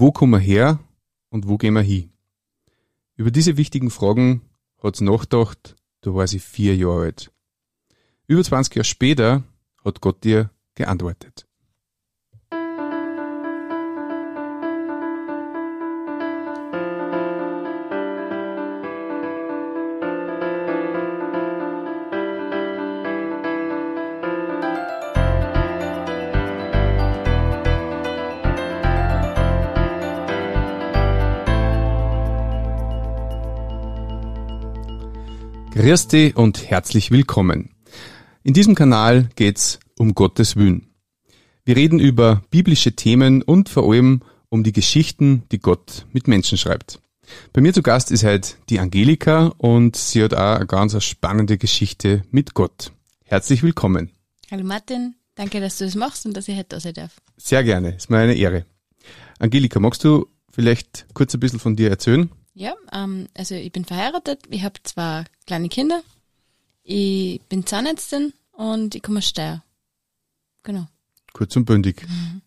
Wo kommen wir her und wo gehen wir hin? Über diese wichtigen Fragen hat sie nachgedacht, da war sie vier Jahre alt. Über 20 Jahre später hat Gott ihr geantwortet. Grüß dich und herzlich willkommen. In diesem Kanal geht's um Gottes Willen. Wir reden über biblische Themen und vor allem um die Geschichten, die Gott mit Menschen schreibt. Bei mir zu Gast ist heute die Angelika und sie hat auch eine ganz spannende Geschichte mit Gott. Herzlich willkommen. Hallo Martin, danke, dass du das machst und dass ich heute da sein darf. Sehr gerne, ist mir eine Ehre. Angelika, magst du vielleicht kurz ein bisschen von dir erzählen? Ja, ähm, also ich bin verheiratet, ich habe zwei kleine Kinder, ich bin Zahnärztin und ich komme aus Steyr. Genau. Kurz und bündig. Mhm.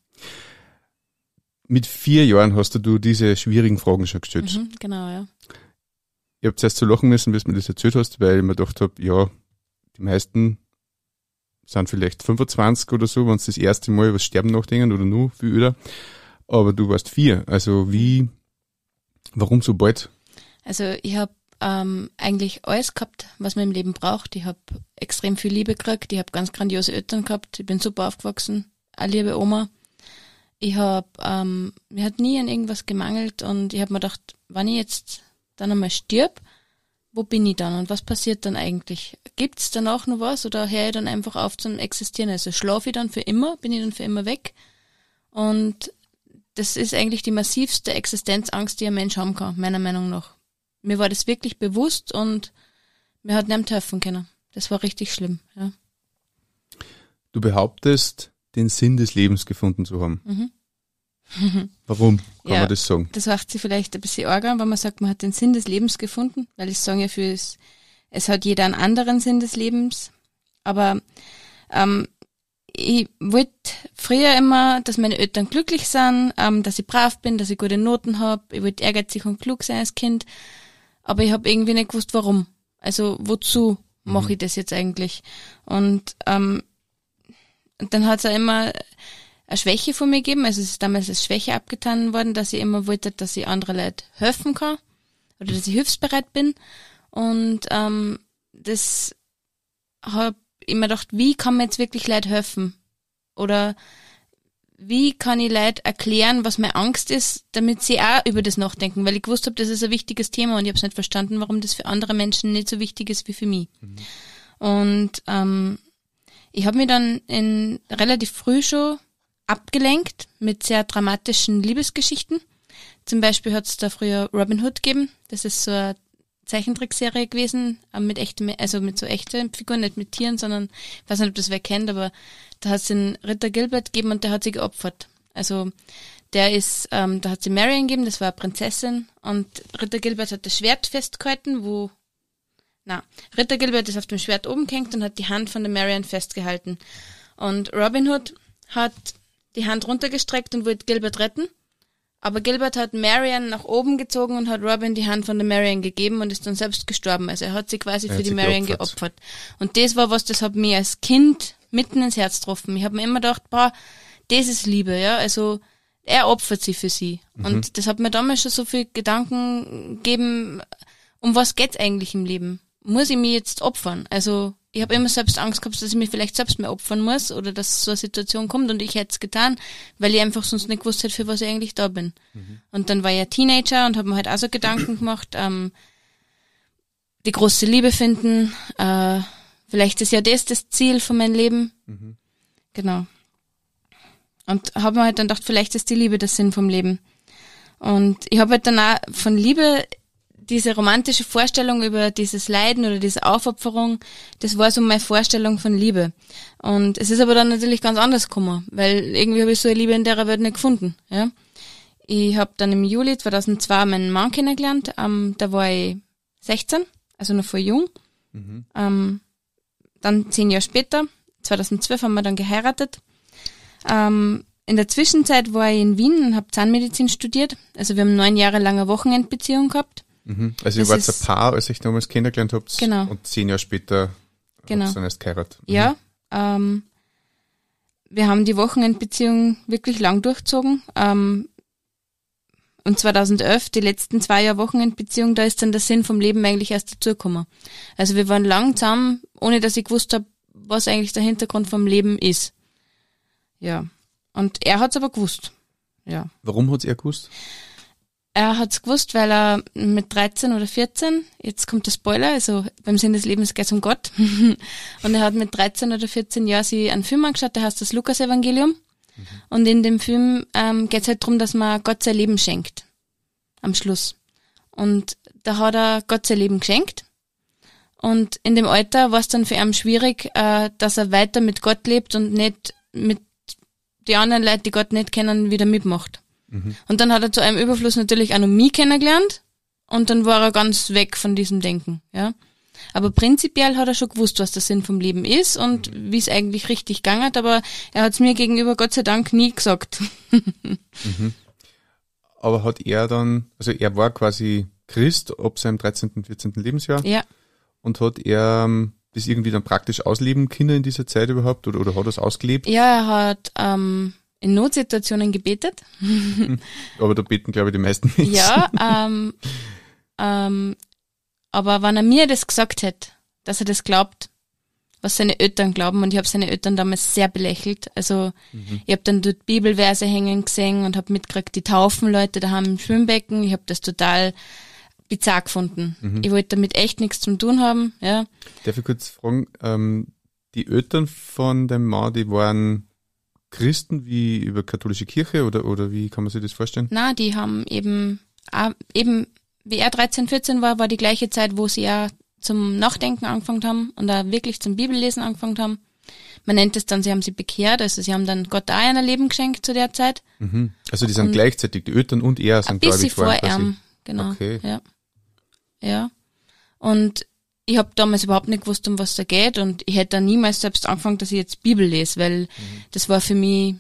Mit vier Jahren hast du diese schwierigen Fragen schon gestellt. Mhm, genau, ja. Ich habe zuerst so lachen müssen, bis du mir das erzählt hast, weil ich mir gedacht habe, ja, die meisten sind vielleicht 25 oder so, wenn sie das erste Mal über Sterben nachdenken oder nur viel öder. Aber du warst vier. Also wie Warum so bald? Also ich habe ähm, eigentlich alles gehabt, was man im Leben braucht. Ich habe extrem viel Liebe gekriegt. Ich habe ganz grandiose Eltern gehabt. Ich bin super aufgewachsen. Eine liebe Oma. Ich habe, ähm, mir hat nie an irgendwas gemangelt und ich habe mir gedacht, wenn ich jetzt dann einmal stirb, wo bin ich dann und was passiert dann eigentlich? Gibt's danach noch was oder höre ich dann einfach auf zum Existieren? Also schlafe ich dann für immer? Bin ich dann für immer weg? Und das ist eigentlich die massivste Existenzangst, die ein Mensch haben kann, meiner Meinung nach. Mir war das wirklich bewusst und mir hat niemand helfen können. Das war richtig schlimm, ja. Du behauptest, den Sinn des Lebens gefunden zu haben. Mhm. Warum kann ja, man das sagen? Das macht sie vielleicht ein bisschen arg an, wenn man sagt, man hat den Sinn des Lebens gefunden, weil ich sage ja für es, es hat jeder einen anderen Sinn des Lebens. Aber ähm, ich wollte früher immer, dass meine Eltern glücklich sind, ähm, dass ich brav bin, dass ich gute Noten habe. Ich wollte ehrgeizig und klug sein als Kind. Aber ich habe irgendwie nicht gewusst, warum. Also wozu mache mhm. ich das jetzt eigentlich? Und ähm, dann hat es auch immer eine Schwäche von mir gegeben. Also es ist damals als Schwäche abgetan worden, dass ich immer wollte, dass ich andere Leute helfen kann oder dass ich hilfsbereit bin. Und ähm, das habe immer gedacht, wie kann man jetzt wirklich Leid helfen? Oder wie kann ich Leid erklären, was meine Angst ist, damit sie auch über das nachdenken? Weil ich gewusst habe, das ist ein wichtiges Thema und ich habe es nicht verstanden, warum das für andere Menschen nicht so wichtig ist wie für mich. Mhm. Und ähm, ich habe mich dann in relativ früh schon abgelenkt mit sehr dramatischen Liebesgeschichten. Zum Beispiel hat es da früher Robin Hood gegeben. Das ist so ein Zeichentrickserie gewesen, mit echten, also mit so echten Figuren, nicht mit Tieren, sondern, ich weiß nicht, ob das wer kennt, aber da hat es den Ritter Gilbert gegeben und der hat sie geopfert. Also der ist, ähm, da hat sie Marion gegeben, das war eine Prinzessin und Ritter Gilbert hat das Schwert festgehalten, wo, na, Ritter Gilbert ist auf dem Schwert oben gehängt und hat die Hand von der Marion festgehalten. Und Robin Hood hat die Hand runtergestreckt und wollte Gilbert retten aber Gilbert hat Marion nach oben gezogen und hat Robin die Hand von der Marion gegeben und ist dann selbst gestorben. Also er hat sie quasi er für die Marion geopfert. geopfert. Und das war was, das hat mir als Kind mitten ins Herz getroffen. Ich habe mir immer gedacht, boah, das ist Liebe, ja. Also er opfert sie für sie. Mhm. Und das hat mir damals schon so viel Gedanken gegeben, um was geht's eigentlich im Leben? Muss ich mich jetzt opfern? Also ich habe immer selbst Angst gehabt, dass ich mich vielleicht selbst mehr opfern muss oder dass so eine Situation kommt und ich hätte es getan, weil ich einfach sonst nicht gewusst hätte, für was ich eigentlich da bin. Mhm. Und dann war ich ja Teenager und habe mir halt auch so Gedanken gemacht, ähm, die große Liebe finden, äh, vielleicht ist ja das das Ziel von meinem Leben. Mhm. Genau. Und habe mir halt dann gedacht, vielleicht ist die Liebe der Sinn vom Leben. Und ich habe halt dann auch von Liebe diese romantische Vorstellung über dieses Leiden oder diese Aufopferung, das war so meine Vorstellung von Liebe. Und es ist aber dann natürlich ganz anders gekommen, weil irgendwie habe ich so eine Liebe in der Welt nicht gefunden. Ja. Ich habe dann im Juli 2002 meinen Mann kennengelernt, ähm, da war ich 16, also noch voll jung. Mhm. Ähm, dann zehn Jahre später, 2012 haben wir dann geheiratet. Ähm, in der Zwischenzeit war ich in Wien und habe Zahnmedizin studiert. Also wir haben neun Jahre lange Wochenendbeziehung gehabt. Mhm. Also ihr wart ein Paar, als ich damals kennengelernt habt. Genau. Und zehn Jahre später genau. habt ihr dann erst geheiratet. Mhm. Ja. Ähm, wir haben die Wochenendbeziehung wirklich lang durchzogen. Ähm, und 2011, die letzten zwei Jahre Wochenendbeziehung, da ist dann der Sinn vom Leben eigentlich erst dazugekommen. Also wir waren lang zusammen, ohne dass ich gewusst habe, was eigentlich der Hintergrund vom Leben ist. Ja. Und er hat's aber gewusst. Ja. Warum hat's er gewusst? Er hat's gewusst, weil er mit 13 oder 14, jetzt kommt der Spoiler, also beim Sinn des Lebens geht's um Gott. und er hat mit 13 oder 14 Jahren sich einen Film angeschaut, der heißt das Lukas-Evangelium. Mhm. Und in dem Film ähm, geht's halt darum, dass man Gott sein Leben schenkt. Am Schluss. Und da hat er Gott sein Leben geschenkt. Und in dem Alter war es dann für ihn schwierig, äh, dass er weiter mit Gott lebt und nicht mit die anderen Leute, die Gott nicht kennen, wieder mitmacht. Mhm. Und dann hat er zu einem Überfluss natürlich Anomie kennengelernt und dann war er ganz weg von diesem Denken, ja. Aber prinzipiell hat er schon gewusst, was der Sinn vom Leben ist und mhm. wie es eigentlich richtig gegangen hat, aber er hat es mir gegenüber Gott sei Dank nie gesagt. mhm. Aber hat er dann, also er war quasi Christ ab seinem 13., 14. Lebensjahr. Ja. Und hat er ähm, das irgendwie dann praktisch ausleben können in dieser Zeit überhaupt oder, oder hat er es ausgelebt? Ja, er hat ähm, in Notsituationen gebetet. aber da beten, glaube ich, die meisten nicht. Ja, ähm, ähm, aber wenn er mir das gesagt hätte, dass er das glaubt, was seine Eltern glauben, und ich habe seine Eltern damals sehr belächelt. Also mhm. ich habe dann dort Bibelverse hängen gesehen und habe mitgekriegt, die taufen Leute da haben im Schwimmbecken. Ich habe das total bizarr gefunden. Mhm. Ich wollte damit echt nichts zu tun haben. Ja. Darf ich kurz fragen, ähm, die Eltern von dem Mann, die waren Christen wie über katholische Kirche oder, oder wie kann man sich das vorstellen? Na, die haben eben, äh, eben, wie er 13, 14 war, war die gleiche Zeit, wo sie ja zum Nachdenken angefangen haben und da wirklich zum Bibellesen angefangen haben. Man nennt es dann, sie haben sie bekehrt, also sie haben dann Gott auch ein Leben geschenkt zu der Zeit. Mhm. Also die sind und gleichzeitig, die Eltern und er sind gläubig vor ihm, genau. Okay. Ja. Ja. Und ich habe damals überhaupt nicht gewusst, um was da geht und ich hätte da niemals selbst angefangen, dass ich jetzt Bibel lese, weil mhm. das war für mich,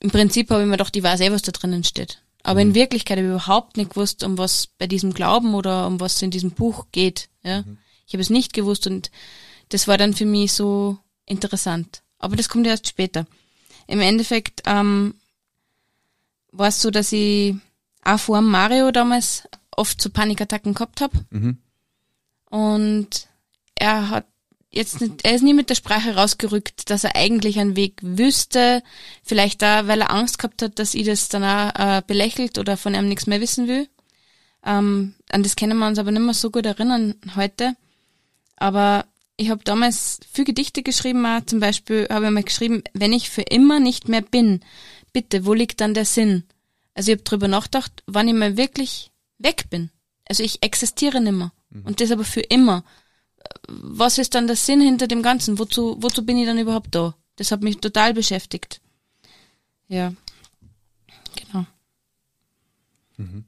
im Prinzip habe ich mir gedacht, ich weiß eh, was da drinnen steht. Aber mhm. in Wirklichkeit habe ich überhaupt nicht gewusst, um was bei diesem Glauben oder um was in diesem Buch geht. Ja? Mhm. Ich habe es nicht gewusst und das war dann für mich so interessant. Aber das kommt erst später. Im Endeffekt ähm, war es so, dass ich auch vor Mario damals oft so Panikattacken gehabt habe. Mhm. Und er hat jetzt nicht, er ist nie mit der Sprache rausgerückt, dass er eigentlich einen Weg wüsste, vielleicht da, weil er Angst gehabt hat, dass ich das dann auch äh, belächelt oder von ihm nichts mehr wissen will. Ähm, an das können wir uns aber nicht mehr so gut erinnern heute. Aber ich habe damals viel Gedichte geschrieben, auch zum Beispiel habe ich mal geschrieben, wenn ich für immer nicht mehr bin, bitte, wo liegt dann der Sinn? Also ich habe drüber nachgedacht, wann ich mal wirklich weg bin. Also ich existiere nimmer. Mhm. Und das aber für immer. Was ist dann der Sinn hinter dem Ganzen? Wozu, wozu bin ich dann überhaupt da? Das hat mich total beschäftigt. Ja. Genau. Mhm.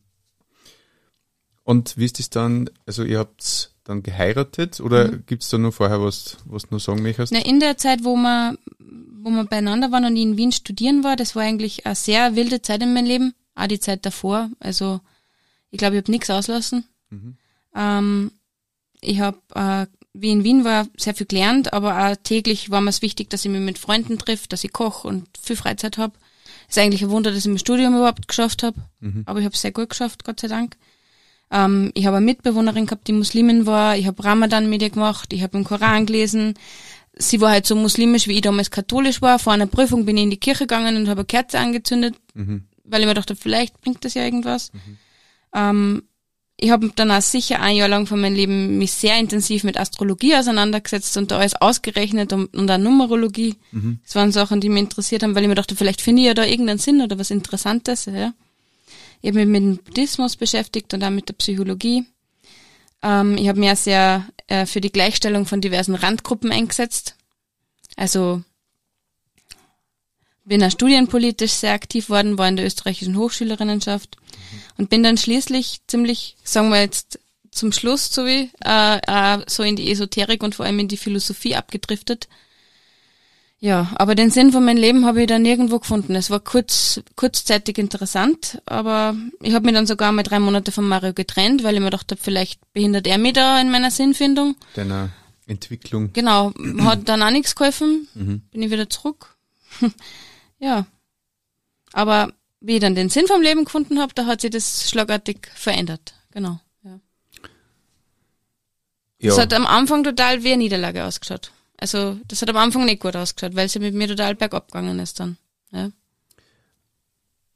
Und wie ist das dann, also ihr habt dann geheiratet oder mhm. gibt es da noch vorher was, was du noch sagen möchtest? Na, in der Zeit, wo wir, wo wir beieinander waren und ich in Wien studieren war, das war eigentlich eine sehr wilde Zeit in meinem Leben. Auch die Zeit davor. Also ich glaube, ich habe nichts auslassen. Mhm. Ähm, ich habe, äh, wie in Wien war, sehr viel gelernt, aber auch täglich war mir es wichtig, dass ich mich mit Freunden treffe, dass ich koche und viel Freizeit habe. Ist eigentlich ein Wunder, dass ich mein Studium überhaupt geschafft habe, mhm. aber ich habe es sehr gut geschafft, Gott sei Dank. Ähm, ich habe eine Mitbewohnerin gehabt, die Muslimin war. Ich habe Ramadan mit ihr gemacht. Ich habe im Koran gelesen. Sie war halt so muslimisch, wie ich damals katholisch war. Vor einer Prüfung bin ich in die Kirche gegangen und habe eine Kerze angezündet, mhm. weil ich mir dachte, vielleicht bringt das ja irgendwas. Mhm. Ähm, ich habe dann auch sicher ein Jahr lang von meinem Leben mich sehr intensiv mit Astrologie auseinandergesetzt und da alles ausgerechnet und, und auch Numerologie. Mhm. Das waren Sachen, die mich interessiert haben, weil ich mir dachte, vielleicht finde ich ja da irgendeinen Sinn oder was Interessantes. Ja. Ich habe mich mit dem Buddhismus beschäftigt und auch mit der Psychologie. Ähm, ich habe mich auch sehr äh, für die Gleichstellung von diversen Randgruppen eingesetzt. Also bin auch studienpolitisch sehr aktiv worden, war in der österreichischen Hochschülerinnenschaft mhm. und bin dann schließlich ziemlich, sagen wir jetzt zum Schluss so wie, äh, äh, so in die Esoterik und vor allem in die Philosophie abgedriftet. Ja, aber den Sinn von meinem Leben habe ich dann nirgendwo gefunden. Es war kurz, kurzzeitig interessant, aber ich habe mich dann sogar mal drei Monate von Mario getrennt, weil ich mir gedacht habe, vielleicht behindert er mich da in meiner Sinnfindung. Deiner Entwicklung. Genau, hat dann auch nichts geholfen, Mhm. bin ich wieder zurück. ja. Aber wie ich dann den Sinn vom Leben gefunden habe, da hat sich das schlagartig verändert. Genau. Ja. Ja. Das hat am Anfang total wie eine Niederlage ausgeschaut. Also das hat am Anfang nicht gut ausgeschaut, weil sie mit mir total bergab gegangen ist dann. Ja.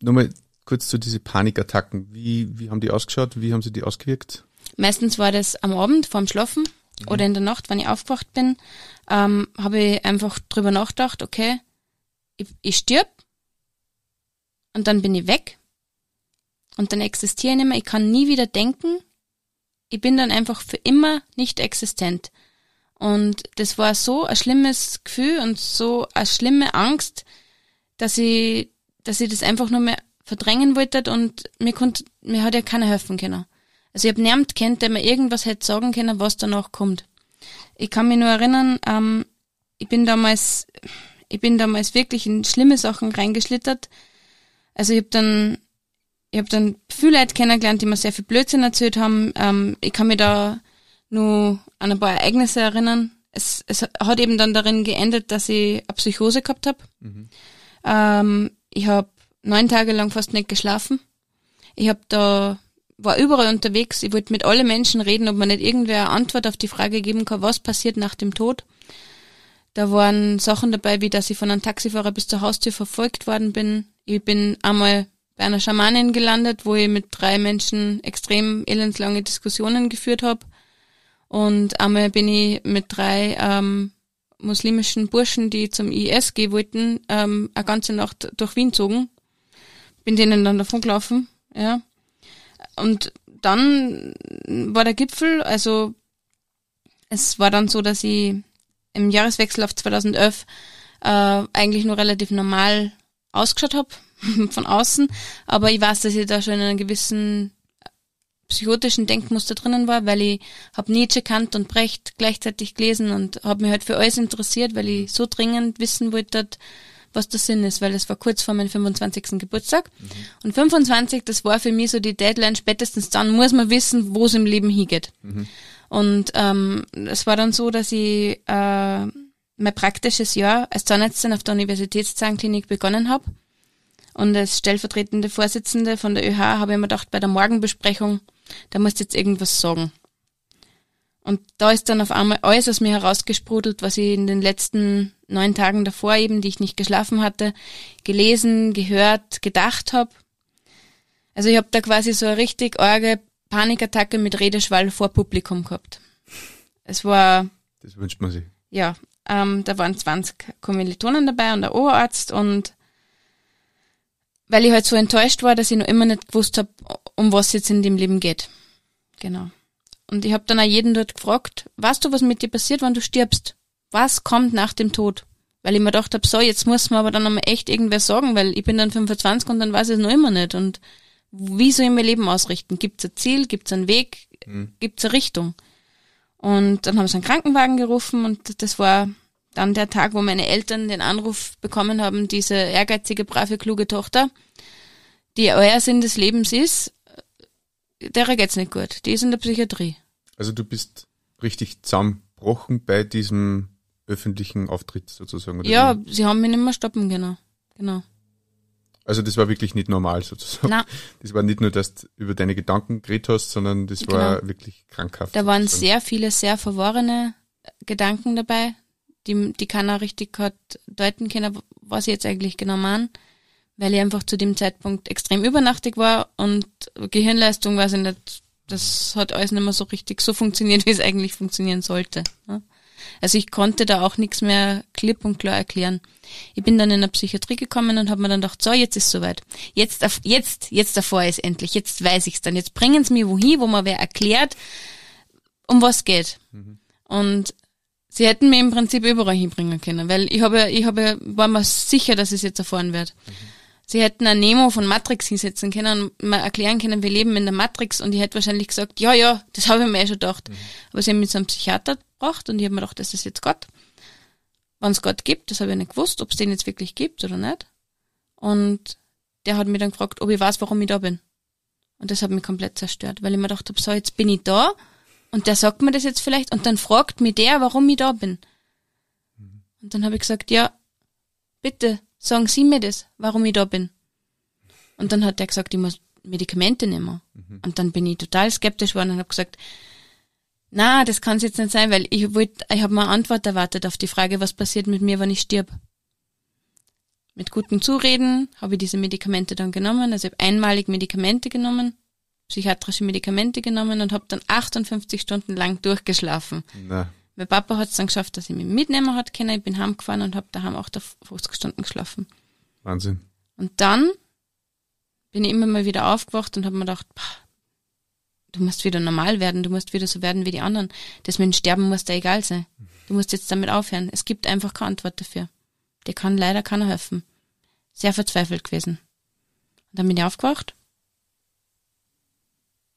Nochmal kurz zu diese Panikattacken. Wie, wie haben die ausgeschaut? Wie haben sie die ausgewirkt? Meistens war das am Abend vorm Schlafen oder in der Nacht, wenn ich aufgewacht bin, ähm, habe ich einfach drüber nachgedacht, okay, ich, ich stirb und dann bin ich weg und dann existiere ich nicht mehr, ich kann nie wieder denken, ich bin dann einfach für immer nicht existent. Und das war so ein schlimmes Gefühl und so eine schlimme Angst, dass ich, dass ich das einfach nur mehr verdrängen wollte und mir konnte, mir hat ja keiner helfen können. Also ich habe niemand kennt, der mir irgendwas hätte sagen können, was danach kommt. Ich kann mich nur erinnern, ähm, ich bin damals, ich bin damals wirklich in schlimme Sachen reingeschlittert. Also ich habe dann, ich habe dann viele Leute kennengelernt, die mir sehr viel Blödsinn erzählt haben. Ähm, ich kann mich da nur an ein paar Ereignisse erinnern. Es, es hat eben dann darin geendet, dass ich eine Psychose gehabt habe. Ähm, ich habe neun Tage lang fast nicht geschlafen. Ich habe da war überall unterwegs. Ich wollte mit allen Menschen reden, ob man nicht irgendwer eine Antwort auf die Frage geben kann, was passiert nach dem Tod. Da waren Sachen dabei, wie dass ich von einem Taxifahrer bis zur Haustür verfolgt worden bin. Ich bin einmal bei einer Schamanin gelandet, wo ich mit drei Menschen extrem elendslange Diskussionen geführt habe. Und einmal bin ich mit drei ähm, muslimischen Burschen, die zum IS gehen wollten, ähm, eine ganze Nacht durch Wien zogen. Bin denen dann davon gelaufen, ja. Und dann war der Gipfel, also es war dann so, dass ich im Jahreswechsel auf 2011 äh, eigentlich nur relativ normal ausgeschaut habe von außen, aber ich weiß, dass ich da schon in einem gewissen psychotischen Denkmuster drinnen war, weil ich habe Nietzsche, Kant und Brecht gleichzeitig gelesen und habe mich halt für alles interessiert, weil ich so dringend wissen wollte, was der Sinn ist, weil es war kurz vor meinem 25. Geburtstag. Und 25, das war für mich so die Deadline, spätestens dann muss man wissen, wo es im Leben hingeht. Und ähm, es war dann so, dass ich äh, mein praktisches Jahr als Zahnärztin auf der Universitätszahnklinik begonnen habe. Und als stellvertretende Vorsitzende von der ÖH habe ich mir gedacht, bei der Morgenbesprechung, da musst du jetzt irgendwas sagen. Und da ist dann auf einmal alles aus mir herausgesprudelt, was ich in den letzten neun Tagen davor eben, die ich nicht geschlafen hatte, gelesen, gehört, gedacht habe. Also ich habe da quasi so eine richtig arge Panikattacke mit Redeschwall vor Publikum gehabt. Es war, Das wünscht man sich. ja, ähm, da waren 20 Kommilitonen dabei und der Oberarzt und weil ich halt so enttäuscht war, dass ich noch immer nicht gewusst habe, um was jetzt in dem Leben geht. Genau. Und ich habe dann auch jeden dort gefragt, weißt du, was mit dir passiert, wenn du stirbst? Was kommt nach dem Tod? Weil ich mir gedacht habe, so, jetzt muss man aber dann einmal echt irgendwer sagen, weil ich bin dann 25 und dann weiß ich es noch immer nicht. Und wie soll ich mein Leben ausrichten? Gibt's ein Ziel? Gibt's einen Weg? Gibt's eine Richtung? Und dann haben sie einen Krankenwagen gerufen und das war dann der Tag, wo meine Eltern den Anruf bekommen haben, diese ehrgeizige, brave, kluge Tochter, die euer Sinn des Lebens ist, der geht's nicht gut. Die ist in der Psychiatrie. Also du bist richtig zusammenbrochen bei diesem öffentlichen Auftritt sozusagen. Oder Ja, wie? sie haben mich nicht mehr stoppen können. Genau. Also das war wirklich nicht normal sozusagen. Na, Das war nicht nur, dass du über deine Gedanken geredet hast, sondern das war wirklich krankhaft. Genau. da waren sozusagen. sehr viele sehr verworrene Gedanken dabei, die, die keiner richtig hat deuten können, was ich jetzt eigentlich genau meine, weil ich einfach zu dem Zeitpunkt extrem übernachtig war und Gehirnleistung weiß ich nicht, das hat alles nicht mehr so richtig so funktioniert, wie es eigentlich funktionieren sollte. ne? Also ich konnte da auch nichts mehr klipp und klar erklären. Ich bin dann in der Psychiatrie gekommen und habe mir dann gedacht, so, jetzt ist soweit. Jetzt, jetzt, jetzt davor ist endlich. Jetzt weiß ich's dann. Jetzt bringen sie mir wohin, wo mir wer erklärt, um was geht. Und sie hätten mir im Prinzip überall hinbringen können, weil ich habe, ich habe, war mir sicher, dass ich es jetzt erfahren werde. Sie hätten ein Nemo von Matrix hinsetzen können und mir erklären können, wir leben in der Matrix und ich hätte wahrscheinlich gesagt, ja, ja, das habe ich mir eh schon gedacht. Aber sie haben mich zu einem Psychiater gebracht und ich habe mir gedacht, das ist jetzt Gott. wann es Gott gibt, das habe ich nicht gewusst, ob es den jetzt wirklich gibt oder nicht. Und der hat mir dann gefragt, ob ich weiß, warum ich da bin. Und das hat mich komplett zerstört, weil ich mir gedacht habe, so, jetzt bin ich da und der sagt mir das jetzt vielleicht und dann fragt mich der, warum ich da bin. Und dann habe ich gesagt, ja, bitte, sagen Sie mir das, warum ich da bin. Und dann hat der gesagt, ich muss Medikamente nehmen. Mhm. Und dann bin ich total skeptisch geworden und habe gesagt, na, das kann es jetzt nicht sein, weil ich wollte, ich habe mal eine Antwort erwartet auf die Frage, was passiert mit mir, wenn ich stirb. Mit gutem Zureden habe ich diese Medikamente dann genommen, also ich habe einmalig Medikamente genommen, psychiatrische Medikamente genommen und habe dann 58 Stunden lang durchgeschlafen. Na. Mein Papa hat es dann geschafft, dass ich mich mitnehmen hat können. Ich bin heimgefahren und habe daheim 58 Stunden geschlafen. Wahnsinn. Und dann bin ich immer mal wieder aufgewacht und habe mir gedacht, du musst wieder normal werden, du musst wieder so werden wie die anderen. Das mit dem Sterben muss da egal sein. Du musst jetzt damit aufhören. Es gibt einfach keine Antwort dafür. Dir kann leider keiner helfen. Sehr verzweifelt gewesen. Und dann bin ich aufgewacht,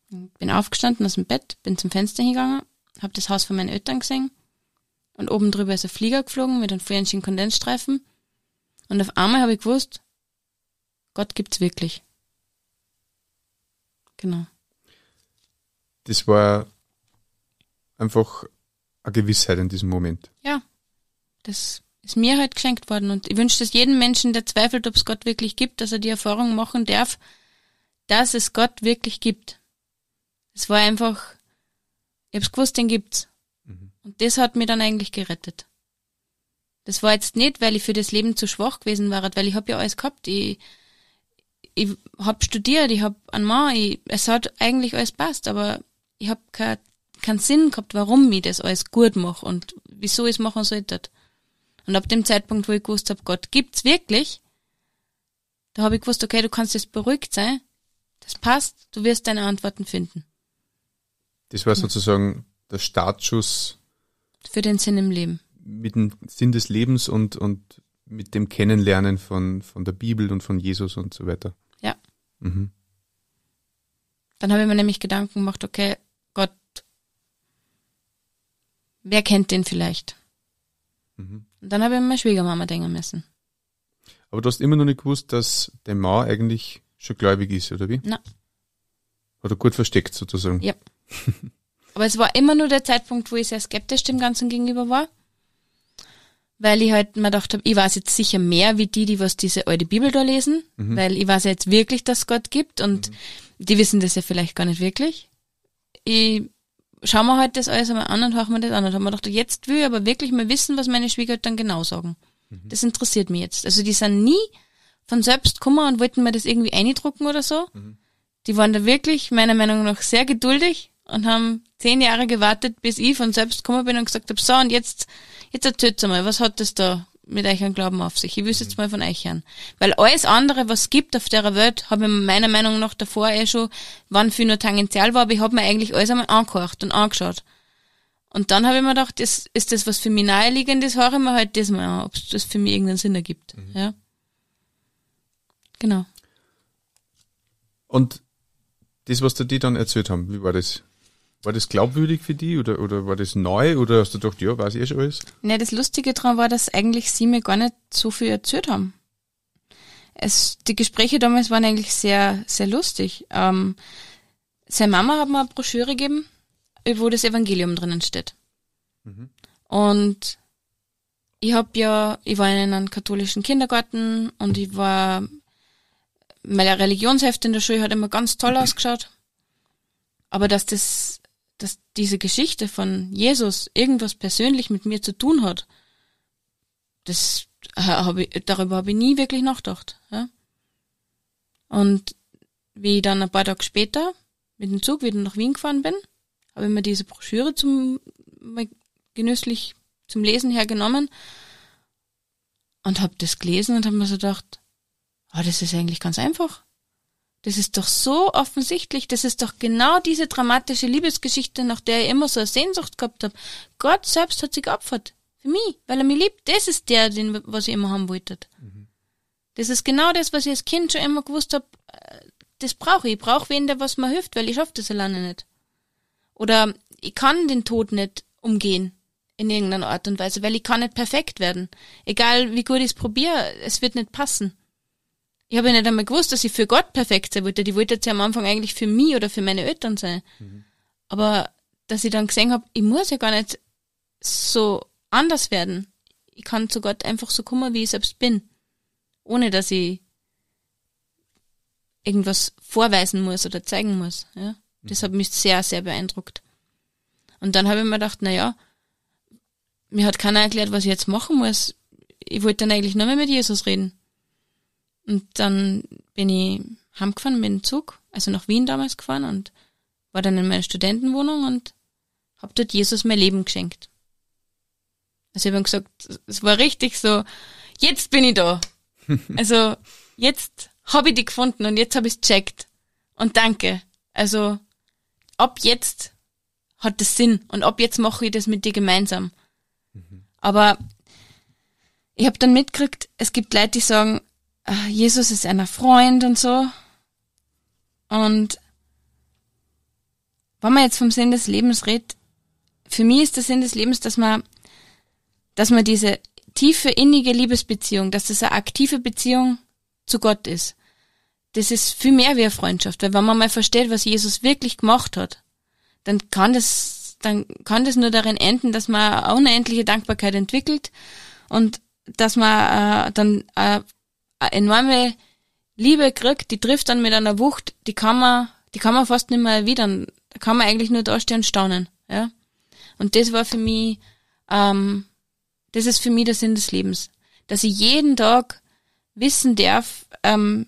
bin aufgestanden aus dem Bett, bin zum Fenster hingegangen, habe das Haus von meinen Eltern gesehen und oben drüber ist ein Flieger geflogen mit einem früheren Kondensstreifen und auf einmal habe ich gewusst, Gott gibt's wirklich. Genau das war einfach eine Gewissheit in diesem Moment. Ja, das ist mir halt geschenkt worden und ich wünsche es jedem Menschen, der zweifelt, ob es Gott wirklich gibt, dass er die Erfahrung machen darf, dass es Gott wirklich gibt. Es war einfach, ich hab's gewusst, den gibt's. Mhm. Und das hat mich dann eigentlich gerettet. Das war jetzt nicht, weil ich für das Leben zu schwach gewesen war, weil ich hab ja alles gehabt. Ich, ich hab studiert, ich hab einen Mann, ich, es hat eigentlich alles passt, aber ich habe keinen kein Sinn gehabt, warum ich das alles gut mache und wieso ich es machen sollte. Und ab dem Zeitpunkt, wo ich gewusst habe, Gott gibt's wirklich, da habe ich gewusst, okay, du kannst jetzt beruhigt sein, das passt, du wirst deine Antworten finden. Das war sozusagen der Startschuss. Für den Sinn im Leben. Mit dem Sinn des Lebens und, und mit dem Kennenlernen von, von der Bibel und von Jesus und so weiter. Ja. Mhm. Dann habe ich mir nämlich Gedanken gemacht, okay, Gott, wer kennt den vielleicht? Mhm. Und dann habe ich meine Schwiegermama denken müssen. Aber du hast immer noch nicht gewusst, dass der Mann eigentlich schon gläubig ist, oder wie? Nein. Oder gut versteckt sozusagen. Ja. Aber es war immer nur der Zeitpunkt, wo ich sehr skeptisch dem Ganzen gegenüber war. Weil ich halt mir gedacht habe, ich weiß jetzt sicher mehr wie die, die was diese alte Bibel da lesen, mhm. weil ich weiß jetzt wirklich, dass es Gott gibt und mhm. die wissen das ja vielleicht gar nicht wirklich ich schau mir halt das alles einmal an und höre mir das an und habe mir gedacht, jetzt will ich aber wirklich mal wissen, was meine Schwiegereltern genau sagen. Mhm. Das interessiert mich jetzt. Also die sind nie von selbst gekommen und wollten mir das irgendwie eindrucken oder so. Mhm. Die waren da wirklich, meiner Meinung nach, sehr geduldig und haben zehn Jahre gewartet, bis ich von selbst gekommen bin und gesagt habe, so und jetzt, jetzt erzählt mal, was hat das da mit euch an Glauben auf sich. Ich wüsste jetzt mhm. mal von euch hören. Weil alles andere, was es gibt auf der Welt, habe ich meiner Meinung nach davor eh schon, wann viel nur tangential war, aber ich habe mir eigentlich alles einmal angehört und angeschaut. Und dann habe ich mir gedacht, das ist das, was für mich naheliegend ist, höre ich mir halt das mal an, ob das für mich irgendeinen Sinn ergibt. Mhm. Ja. Genau. Und das, was die dann erzählt haben, wie war das? War das glaubwürdig für die oder, oder war das neu oder hast du gedacht, ja, weiß ich eh schon alles? Ne, das Lustige daran war, dass eigentlich sie mir gar nicht so viel erzählt haben. Es, die Gespräche damals waren eigentlich sehr, sehr lustig. Ähm, seine Mama hat mir eine Broschüre gegeben, wo das Evangelium drinnen steht. Mhm. Und ich habe ja, ich war in einem katholischen Kindergarten und ich war, meine Religionshefte in der Schule hat immer ganz toll ausgeschaut. Aber dass das dass diese Geschichte von Jesus irgendwas persönlich mit mir zu tun hat, das hab ich, darüber habe ich nie wirklich nachgedacht. Ja? Und wie ich dann ein paar Tage später mit dem Zug wieder nach Wien gefahren bin, habe ich mir diese Broschüre zum genüsslich zum Lesen hergenommen und habe das gelesen und habe mir so gedacht, oh, das ist eigentlich ganz einfach. Das ist doch so offensichtlich, das ist doch genau diese dramatische Liebesgeschichte, nach der ich immer so eine Sehnsucht gehabt habe. Gott selbst hat sich geopfert. Für mich, weil er mich liebt. Das ist der, den, was ich immer haben wollte. Mhm. Das ist genau das, was ich als Kind schon immer gewusst habe. Äh, das brauche ich. Ich brauche wen, der was mir hilft, weil ich schaffe das alleine nicht. Oder ich kann den Tod nicht umgehen. in irgendeiner Art und Weise, weil ich kann nicht perfekt werden. Egal wie gut ich es probiere, es wird nicht passen. Ich habe ja nicht einmal gewusst, dass ich für Gott perfekt sein wollte. Ich wollte jetzt ja am Anfang eigentlich für mich oder für meine Eltern sein. Mhm. Aber dass ich dann gesehen habe, ich muss ja gar nicht so anders werden. Ich kann zu Gott einfach so kommen, wie ich selbst bin. Ohne dass ich irgendwas vorweisen muss oder zeigen muss. Ja? Das hat mich sehr, sehr beeindruckt. Und dann habe ich mir gedacht, na ja, mir hat keiner erklärt, was ich jetzt machen muss. Ich wollte dann eigentlich nur mehr mit Jesus reden. Und dann bin ich heimgefahren mit dem Zug, also nach Wien damals gefahren und war dann in meiner Studentenwohnung und habe dort Jesus mein Leben geschenkt. Also ich habe gesagt, es war richtig so, jetzt bin ich da. also jetzt habe ich die gefunden und jetzt habe ich es checkt. Und danke. Also ab jetzt hat das Sinn und ab jetzt mache ich das mit dir gemeinsam. Mhm. Aber ich habe dann mitgekriegt, es gibt Leute, die sagen, Jesus ist einer Freund und so. Und wenn man jetzt vom Sinn des Lebens redet, für mich ist der Sinn des Lebens, dass man, dass man diese tiefe, innige Liebesbeziehung, dass das eine aktive Beziehung zu Gott ist. Das ist viel mehr wie eine Freundschaft, weil wenn man mal versteht, was Jesus wirklich gemacht hat, dann kann das, dann kann das nur darin enden, dass man eine unendliche Dankbarkeit entwickelt und dass man äh, dann äh, enorme Liebe kriegt, die trifft dann mit einer Wucht, die kann man, die kann man fast nicht mehr erwidern. Da kann man eigentlich nur dastehen und staunen, ja. Und das war für mich, ähm, das ist für mich der Sinn des Lebens, dass ich jeden Tag wissen darf, ähm,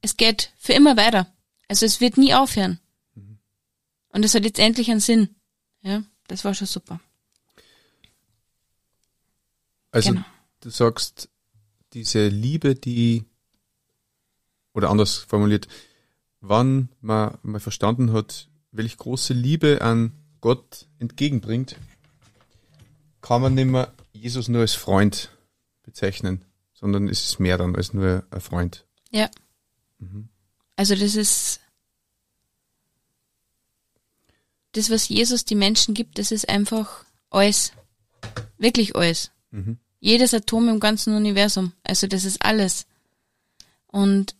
es geht für immer weiter. Also es wird nie aufhören. Und es hat jetzt endlich einen Sinn. Ja, das war schon super. Also genau. du sagst, diese Liebe, die, oder anders formuliert, wann man mal verstanden hat, welch große Liebe an Gott entgegenbringt, kann man nicht mehr Jesus nur als Freund bezeichnen, sondern es ist mehr dann als nur ein Freund. Ja. Mhm. Also das ist das, was Jesus die Menschen gibt, das ist einfach alles. Wirklich alles. Mhm. Jedes Atom im ganzen Universum. Also das ist alles. Und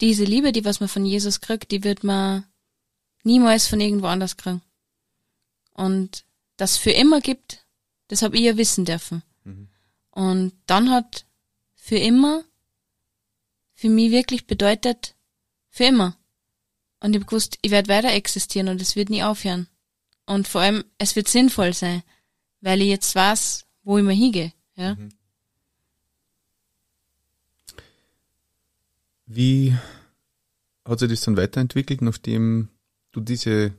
diese Liebe, die was man von Jesus kriegt, die wird man niemals von irgendwo anders kriegen. Und das für immer gibt, das habe ich ja wissen dürfen. Mhm. Und dann hat für immer für mich wirklich bedeutet, für immer. Und ich habe gewusst, ich werde weiter existieren und es wird nie aufhören. Und vor allem, es wird sinnvoll sein, weil ich jetzt weiß, wo ich mal hingehe. Ja? Mhm. Wie hat sich das dann weiterentwickelt, nachdem du diese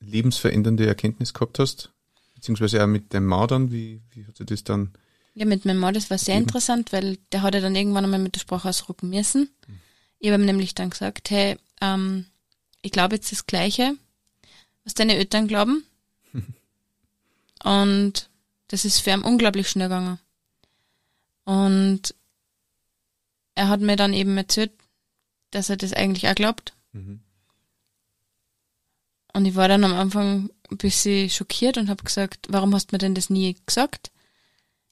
lebensverändernde Erkenntnis gehabt hast? Beziehungsweise auch mit dem Ma dann, wie, wie hat sich das dann ja, mit meinem Mann, das war sehr gegeben? interessant, weil der hat ja dann irgendwann einmal mit der Sprache ausdrucken müssen. Mhm. Ich habe ihm nämlich dann gesagt, hey, ähm, ich glaube jetzt das Gleiche, was deine Eltern glauben. Und das ist für ihn unglaublich schnell gegangen. Und er hat mir dann eben erzählt, dass er das eigentlich auch glaubt. Mhm. Und ich war dann am Anfang ein bisschen schockiert und habe gesagt, warum hast du mir denn das nie gesagt?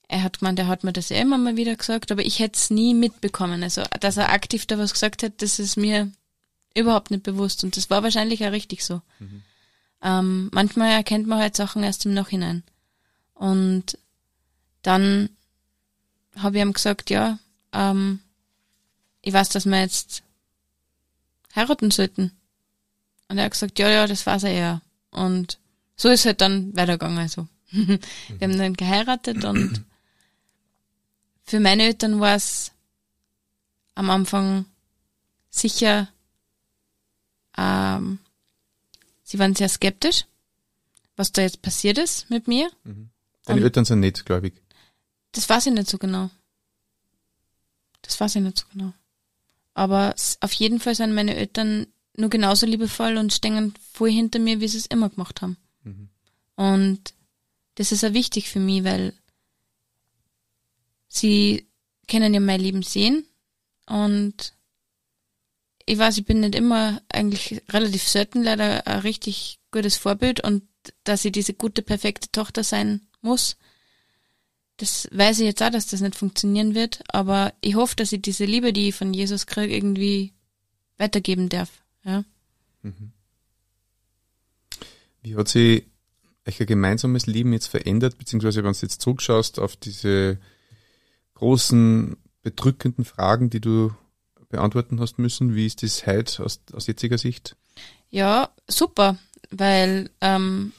er hat gemeint, er hat mir das ja immer mal wieder gesagt, aber ich hätte es nie mitbekommen. Also, dass er aktiv da was gesagt hat, das ist mir überhaupt nicht bewusst. Und das war wahrscheinlich auch richtig so. Mhm. Ähm, manchmal erkennt man halt Sachen erst im Nachhinein. Und dann habe ich ihm gesagt, ja, ähm, ich weiß, dass wir jetzt heiraten sollten. Und er hat gesagt, ja, ja, das er ja. Und so ist halt dann weitergegangen. Also. wir haben dann geheiratet und für meine Eltern war es am Anfang sicher, ähm, sie waren sehr skeptisch, was da jetzt passiert ist mit mir. Mhm. Deine Eltern sind nicht, glaube ich. Das weiß ich nicht so genau. Das weiß ich nicht so genau. Aber auf jeden Fall sind meine Eltern nur genauso liebevoll und stehen voll hinter mir, wie sie es immer gemacht haben. Mhm. Und das ist auch wichtig für mich, weil sie können ja mein Leben sehen und ich weiß, ich bin nicht immer, eigentlich relativ selten leider ein richtig gutes Vorbild und dass ich diese gute, perfekte Tochter sein muss. Das weiß ich jetzt auch, dass das nicht funktionieren wird, aber ich hoffe, dass ich diese Liebe, die ich von Jesus kriege, irgendwie weitergeben darf. Ja. Mhm. Wie hat sich euer gemeinsames Leben jetzt verändert, beziehungsweise wenn du jetzt zurückschaust auf diese großen, bedrückenden Fragen, die du beantworten hast müssen, wie ist das heute aus, aus jetziger Sicht? Ja, super, weil ähm,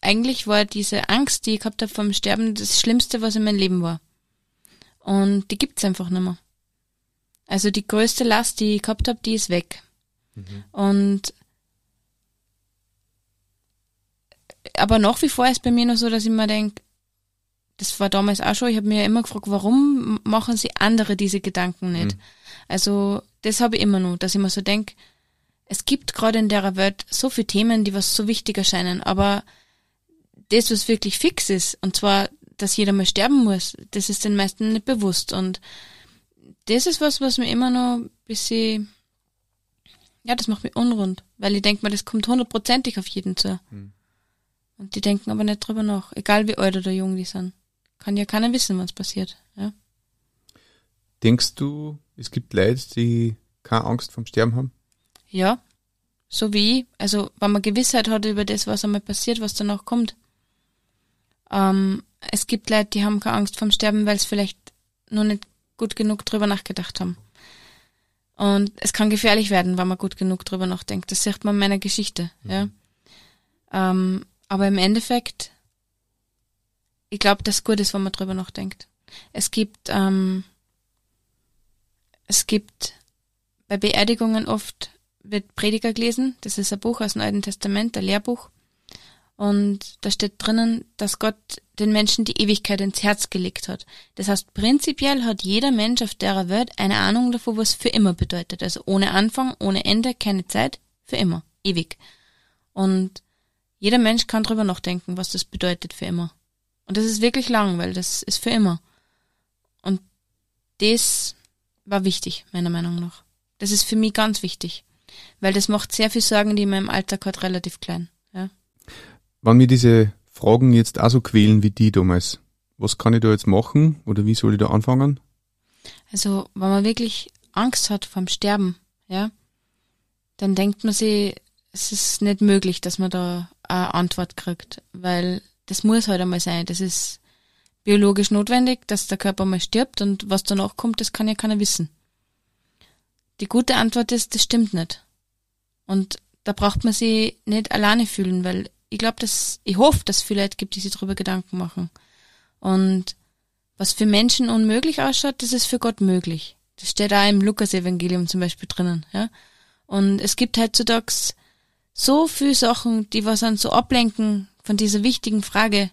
eigentlich war diese Angst, die ich gehabt habe vom Sterben, das Schlimmste, was in meinem Leben war. Und die gibt's einfach nicht mehr. Also die größte Last, die ich gehabt habe, die ist weg. Mhm. Und aber nach wie vor ist bei mir noch so, dass ich mir denke, das war damals auch schon, ich habe mir ja immer gefragt, warum machen sie andere diese Gedanken nicht? Mhm. Also das habe ich immer noch, dass ich mir so denke, es gibt gerade in der Welt so viele Themen, die was so wichtig erscheinen, aber das, was wirklich fix ist, und zwar, dass jeder mal sterben muss, das ist den meisten nicht bewusst. Und das ist was, was mir immer noch ein bisschen, ja, das macht mich unrund, weil ich denke mir, das kommt hundertprozentig auf jeden zu. Mhm. Und die denken aber nicht drüber nach, egal wie alt oder jung die sind. Kann ja keiner wissen, was passiert. Ja. Denkst du, es gibt Leute, die keine Angst vom Sterben haben? Ja, so wie ich. Also, wenn man Gewissheit hat über das, was einmal passiert, was danach kommt. Ähm, es gibt Leute, die haben keine Angst vom Sterben, weil sie vielleicht noch nicht gut genug drüber nachgedacht haben. Und es kann gefährlich werden, wenn man gut genug drüber nachdenkt. Das sieht man in meiner Geschichte, mhm. ja. Ähm, aber im Endeffekt, ich glaube, das gut ist, wenn man drüber nachdenkt. Es gibt, ähm, es gibt bei Beerdigungen oft wird Prediger gelesen. Das ist ein Buch aus dem Alten Testament, ein Lehrbuch. Und da steht drinnen, dass Gott den Menschen die Ewigkeit ins Herz gelegt hat. Das heißt, prinzipiell hat jeder Mensch auf der Welt eine Ahnung davon, was für immer bedeutet. Also ohne Anfang, ohne Ende, keine Zeit, für immer, ewig. Und jeder Mensch kann drüber nachdenken, was das bedeutet für immer. Und das ist wirklich lang, weil das ist für immer. Und das war wichtig, meiner Meinung nach. Das ist für mich ganz wichtig. Weil das macht sehr viel Sorgen, die in meinem Alltag hat, relativ klein. Ja. Wenn mir diese Fragen jetzt auch so quälen wie die damals, was kann ich da jetzt machen oder wie soll ich da anfangen? Also, wenn man wirklich Angst hat vom Sterben, ja, dann denkt man sich, es ist nicht möglich, dass man da eine Antwort kriegt, weil das muss halt einmal sein. Das ist biologisch notwendig, dass der Körper mal stirbt und was danach kommt, das kann ja keiner wissen. Die gute Antwort ist, das stimmt nicht. Und da braucht man sich nicht alleine fühlen, weil ich glaube, dass, ich hoffe, dass es viele Leute gibt, die sich darüber Gedanken machen. Und was für Menschen unmöglich ausschaut, das ist für Gott möglich. Das steht da im Lukas-Evangelium zum Beispiel drinnen, ja. Und es gibt heutzutage so viele Sachen, die was an so ablenken von dieser wichtigen Frage.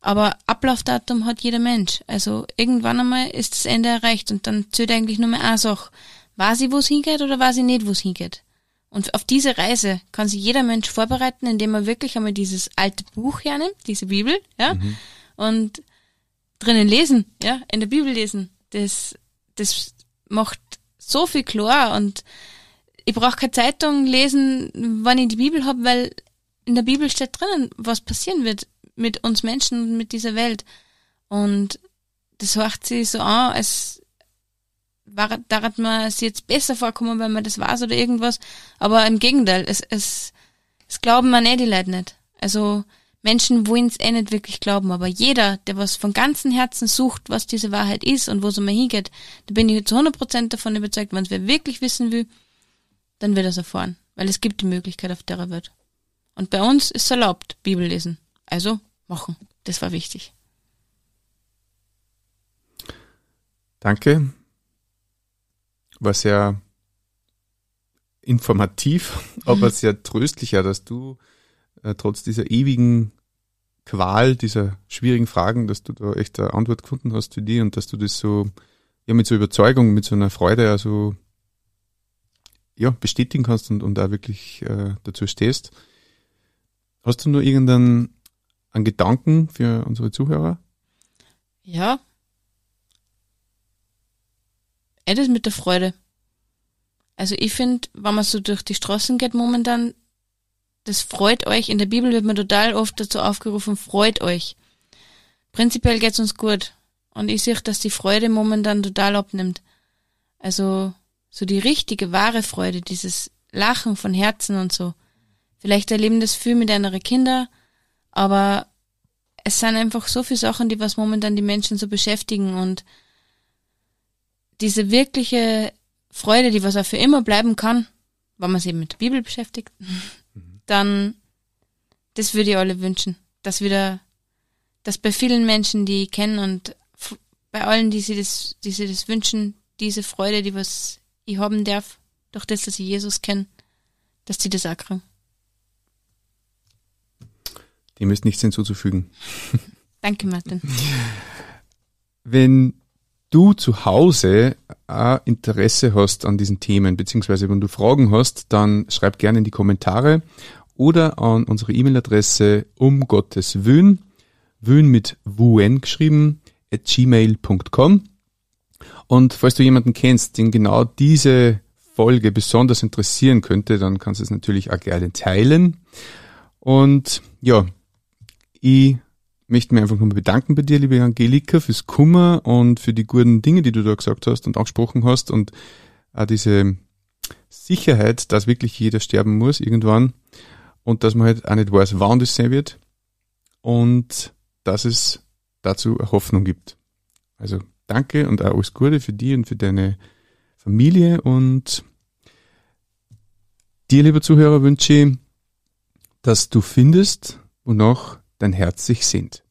Aber Ablaufdatum hat jeder Mensch. Also irgendwann einmal ist das Ende erreicht und dann zählt eigentlich nur mehr eine Sache. Weiß ich, wo es hingeht oder weiß ich nicht, wo es hingeht? Und auf diese Reise kann sich jeder Mensch vorbereiten, indem er wirklich einmal dieses alte Buch hernimmt, diese Bibel, ja, mhm. und drinnen lesen, ja, in der Bibel lesen. Das, das macht so viel klar und ich brauche keine Zeitung lesen, wann ich die Bibel habe, weil in der Bibel steht drinnen, was passieren wird mit uns Menschen und mit dieser Welt. Und das hört sich so an, als war, da hat man es jetzt besser vorkommen, wenn man das weiß oder irgendwas. Aber im Gegenteil, es, es, es glauben man eh die Leute nicht. Also Menschen wollen es eh nicht wirklich glauben, aber jeder, der was von ganzem Herzen sucht, was diese Wahrheit ist und wo es mal hingeht, da bin ich zu 100% davon überzeugt, wenn es wer wirklich wissen will, dann wird er es erfahren. Weil es gibt die Möglichkeit auf der Welt. Und bei uns ist es erlaubt, Bibel lesen. Also machen. Das war wichtig. Danke. War sehr informativ, aber mhm. sehr tröstlicher, dass du äh, trotz dieser ewigen Qual, dieser schwierigen Fragen, dass du da echt eine Antwort gefunden hast für die und dass du das so ja mit so Überzeugung, mit so einer Freude also ja, bestätigen kannst und, und da wirklich äh, dazu stehst. Hast du nur irgendeinen einen Gedanken für unsere Zuhörer? Ja. Etwas mit der Freude. Also ich finde, wenn man so durch die Straßen geht momentan, das freut euch. In der Bibel wird man total oft dazu aufgerufen, freut euch. Prinzipiell geht's uns gut. Und ich sehe, dass die Freude momentan total abnimmt. Also so die richtige, wahre Freude, dieses Lachen von Herzen und so. Vielleicht erleben das viel mit anderen Kinder, aber es sind einfach so viele Sachen, die was momentan die Menschen so beschäftigen und diese wirkliche Freude, die was auch für immer bleiben kann, wenn man sich mit der Bibel beschäftigt, mhm. dann das würde ich alle wünschen, dass wieder, dass bei vielen Menschen, die ich kenne und bei allen, die sich das, die sich das wünschen, diese Freude, die was ich haben darf, durch das, dass ich Jesus kenne, dass sie das auch kriegen. Dem ist nichts hinzuzufügen. Danke, Martin. Wenn du zu Hause auch Interesse hast an diesen Themen, beziehungsweise wenn du Fragen hast, dann schreib gerne in die Kommentare oder an unsere E-Mail-Adresse um Gottes Wün, Wün mit Wun geschrieben, at gmail.com. Und falls du jemanden kennst, den genau diese Folge besonders interessieren könnte, dann kannst du es natürlich auch gerne teilen. Und ja, ich möchte mich einfach nochmal bedanken bei dir, liebe Angelika, fürs Kummer und für die guten Dinge, die du da gesagt hast und angesprochen hast und auch diese Sicherheit, dass wirklich jeder sterben muss irgendwann und dass man halt auch nicht weiß, wann das sein wird und dass es dazu eine Hoffnung gibt. Also danke und auch alles Gute für dich und für deine Familie und dir, lieber Zuhörer, wünsche ich, dass du findest, wonach dein Herz sich sehnt.